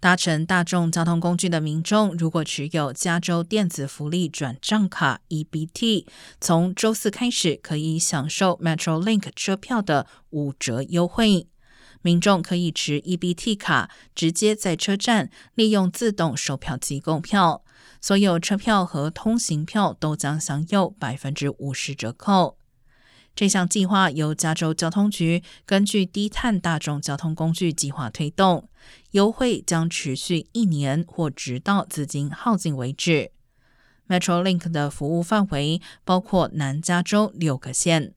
搭乘大众交通工具的民众，如果持有加州电子福利转账卡 （EBT），从周四开始可以享受 MetroLink 车票的五折优惠。民众可以持 EBT 卡直接在车站利用自动售票机购票，所有车票和通行票都将享有百分之五十折扣。这项计划由加州交通局根据低碳大众交通工具计划推动，优惠将持续一年或直到资金耗尽为止。MetroLink 的服务范围包括南加州六个县。